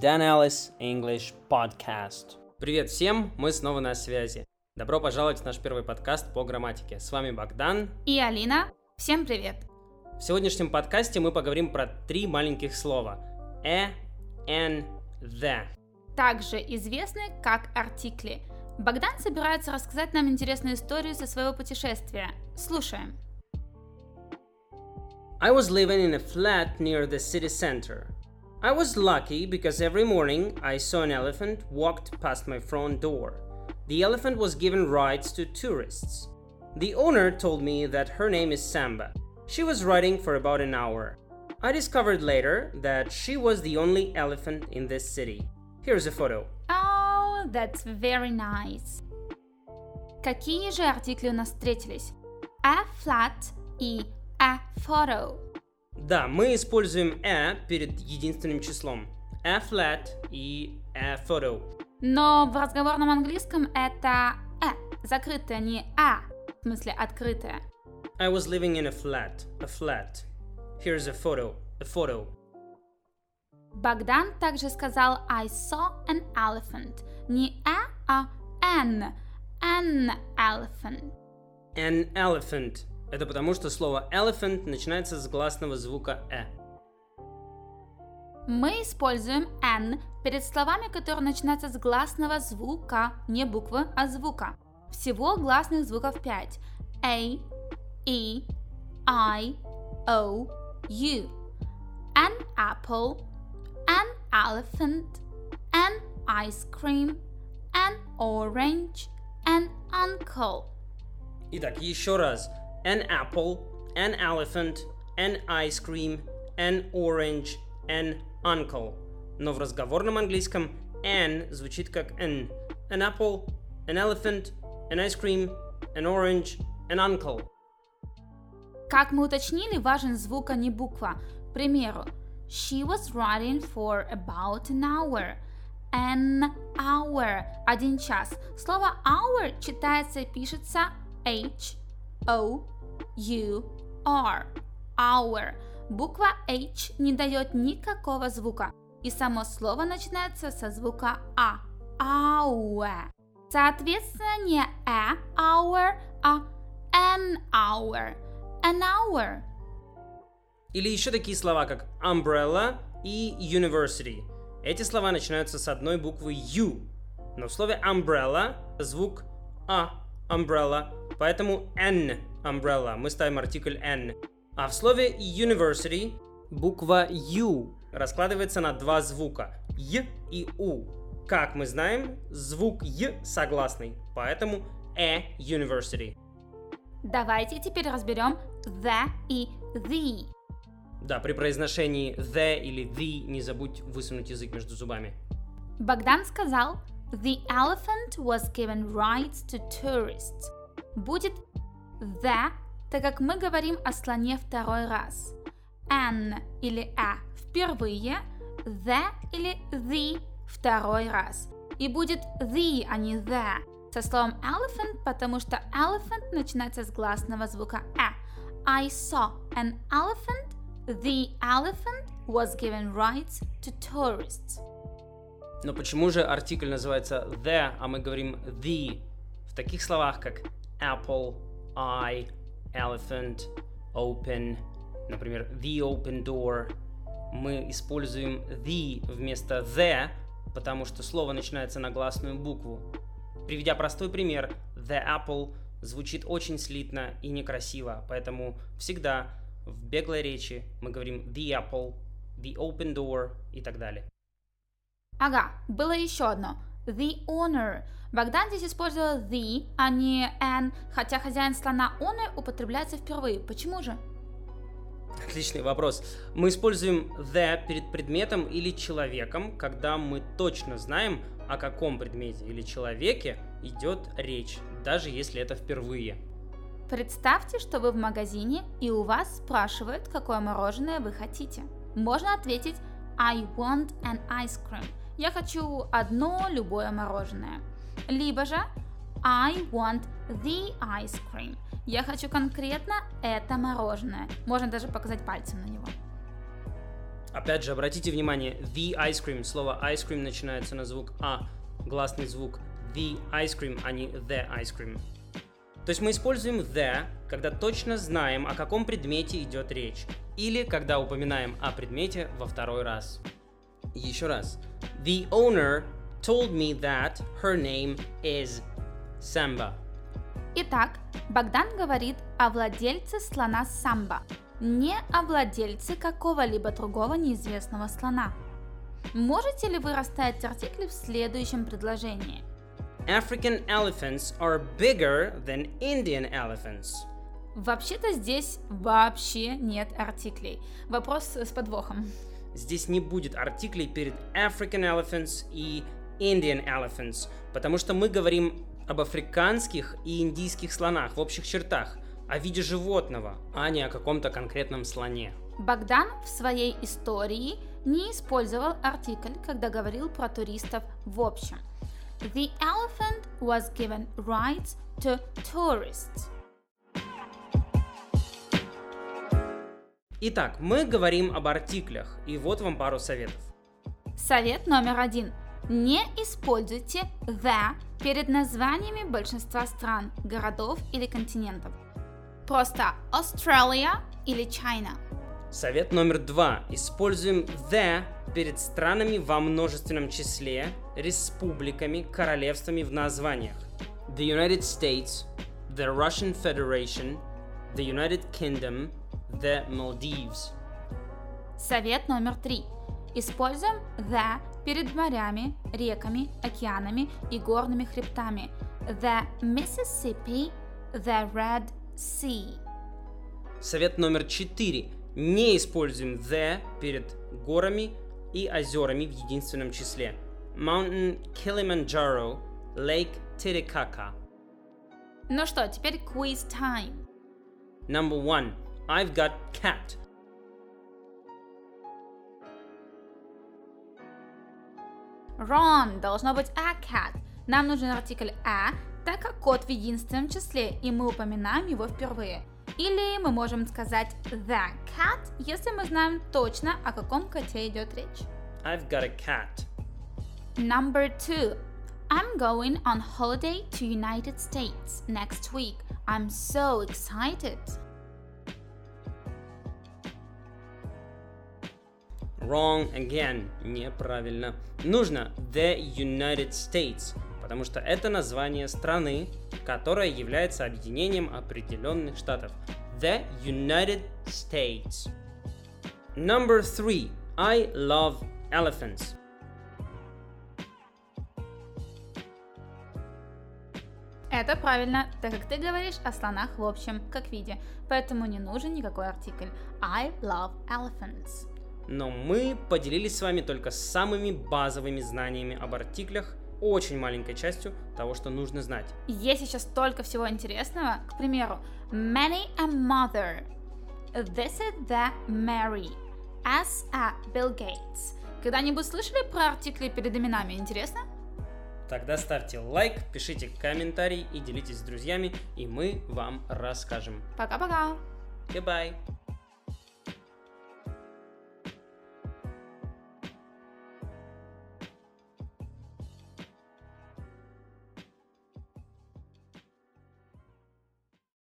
Dan Ellis English Podcast. Привет всем, мы снова на связи. Добро пожаловать в наш первый подкаст по грамматике. С вами Богдан. И Алина. Всем привет. В сегодняшнем подкасте мы поговорим про три маленьких слова. Э, н, the. Также известны как артикли. Богдан собирается рассказать нам интересную историю со своего путешествия. Слушаем. I was living in a flat near the city center. I was lucky because every morning I saw an elephant walked past my front door. The elephant was given rides to tourists. The owner told me that her name is Samba. She was riding for about an hour. I discovered later that she was the only elephant in this city. Here's a photo. Oh, that's very nice. Какие же артикли у нас встретились? A flat и a photo. Да, мы используем a перед единственным числом. A flat и a photo. Но в разговорном английском это э, закрытое, не а, в смысле открытое. I was living in a flat. A flat. Here's a photo. A photo. Богдан также сказал I saw an elephant. Не a, а an. An elephant. An elephant. Это потому, что слово elephant начинается с гласного звука «э». Мы используем n перед словами, которые начинаются с гласного звука, не буквы, а звука. Всего гласных звуков 5. A, E, I, O, U. An apple, an elephant, an ice cream, an orange, an uncle. Итак, еще раз. An apple, an elephant, an ice cream, an orange, an uncle. Но в разговорном английском an звучит как n. An apple, an elephant, an ice cream, an orange, an uncle. Как мы уточнили, важен звук, а не буква. К примеру, She was riding for about an hour. An hour – один час. Слово hour читается и пишется H, O, U, R. Hour. Буква H не дает никакого звука, и само слово начинается со звука А. Hour. Соответственно, не a hour, а an hour. An hour. Или еще такие слова, как umbrella и university. Эти слова начинаются с одной буквы U. Но в слове umbrella звук А, umbrella, поэтому N, umbrella. Мы ставим артикль N. А в слове university буква U раскладывается на два звука Й и У. Как мы знаем, звук Й согласный, поэтому э university. Давайте теперь разберем the и the. Да, при произношении the или the не забудь высунуть язык между зубами. Богдан сказал The elephant was given rides to tourists. Будет the, так как мы говорим о слоне второй раз. An или a впервые, the или the второй раз. И будет the, а не the со словом elephant, потому что elephant начинается с гласного звука а. I saw an elephant. The elephant was given rides to tourists. Но почему же артикль называется the, а мы говорим the в таких словах, как apple, eye, elephant, open, например, the open door, мы используем the вместо the, потому что слово начинается на гласную букву. Приведя простой пример, the apple звучит очень слитно и некрасиво, поэтому всегда в беглой речи мы говорим the apple, the open door и так далее. Ага, было еще одно. The owner. Богдан здесь использовал the, а не an, хотя хозяин слона owner употребляется впервые. Почему же? Отличный вопрос. Мы используем the перед предметом или человеком, когда мы точно знаем, о каком предмете или человеке идет речь, даже если это впервые. Представьте, что вы в магазине и у вас спрашивают, какое мороженое вы хотите. Можно ответить I want an ice cream. Я хочу одно любое мороженое. Либо же I want the ice cream. Я хочу конкретно это мороженое. Можно даже показать пальцем на него. Опять же, обратите внимание, the ice cream, слово ice cream начинается на звук А, гласный звук the ice cream, а не the ice cream. То есть мы используем the, когда точно знаем, о каком предмете идет речь, или когда упоминаем о предмете во второй раз. Еще раз. The owner told me that her name is Samba. Итак, Богдан говорит о владельце слона Самба, не о владельце какого-либо другого неизвестного слона. Можете ли вы расставить артикли в следующем предложении? African elephants are bigger than Indian elephants. Вообще-то здесь вообще нет артиклей. Вопрос с подвохом. Здесь не будет артиклей перед African elephants и Indian elephants, потому что мы говорим об африканских и индийских слонах в общих чертах, о виде животного, а не о каком-то конкретном слоне. Богдан в своей истории не использовал артикль, когда говорил про туристов в общем. The elephant was given rights to tourists. Итак, мы говорим об артиклях, и вот вам пару советов. Совет номер один. Не используйте the перед названиями большинства стран, городов или континентов. Просто Australia или China. Совет номер два. Используем the перед странами во множественном числе, республиками, королевствами в названиях. The United States, the Russian Federation, the United Kingdom, the Maldives. Совет номер три. Используем the перед морями, реками, океанами и горными хребтами. The Mississippi, the Red Sea. Совет номер четыре. Не используем the перед горами и озерами в единственном числе. Mountain Kilimanjaro, Lake Titicaca. Ну что, теперь quiz time. Number one. I've got cat. Wrong, должно быть a cat. Нам нужен артикль a, так как кот в единственном числе, и мы упоминаем его впервые. Или мы можем сказать the cat, если мы знаем точно, о каком коте идет речь. I've got a cat. Number two. I'm going on holiday to United States next week. I'm so excited. Wrong again. Неправильно. Нужно the United States, потому что это название страны, которая является объединением определенных штатов. The United States. Number three. I love elephants. Это правильно, так как ты говоришь о слонах в общем, как виде, поэтому не нужен никакой артикль. I love elephants. Но мы поделились с вами только самыми базовыми знаниями об артиклях, очень маленькой частью того, что нужно знать. Есть сейчас столько всего интересного. К примеру, many a mother. Visit the Mary. As a Bill Gates. Когда-нибудь слышали про артикли перед именами? Интересно? Тогда ставьте лайк, пишите комментарий и делитесь с друзьями, и мы вам расскажем. Пока-пока. Goodbye!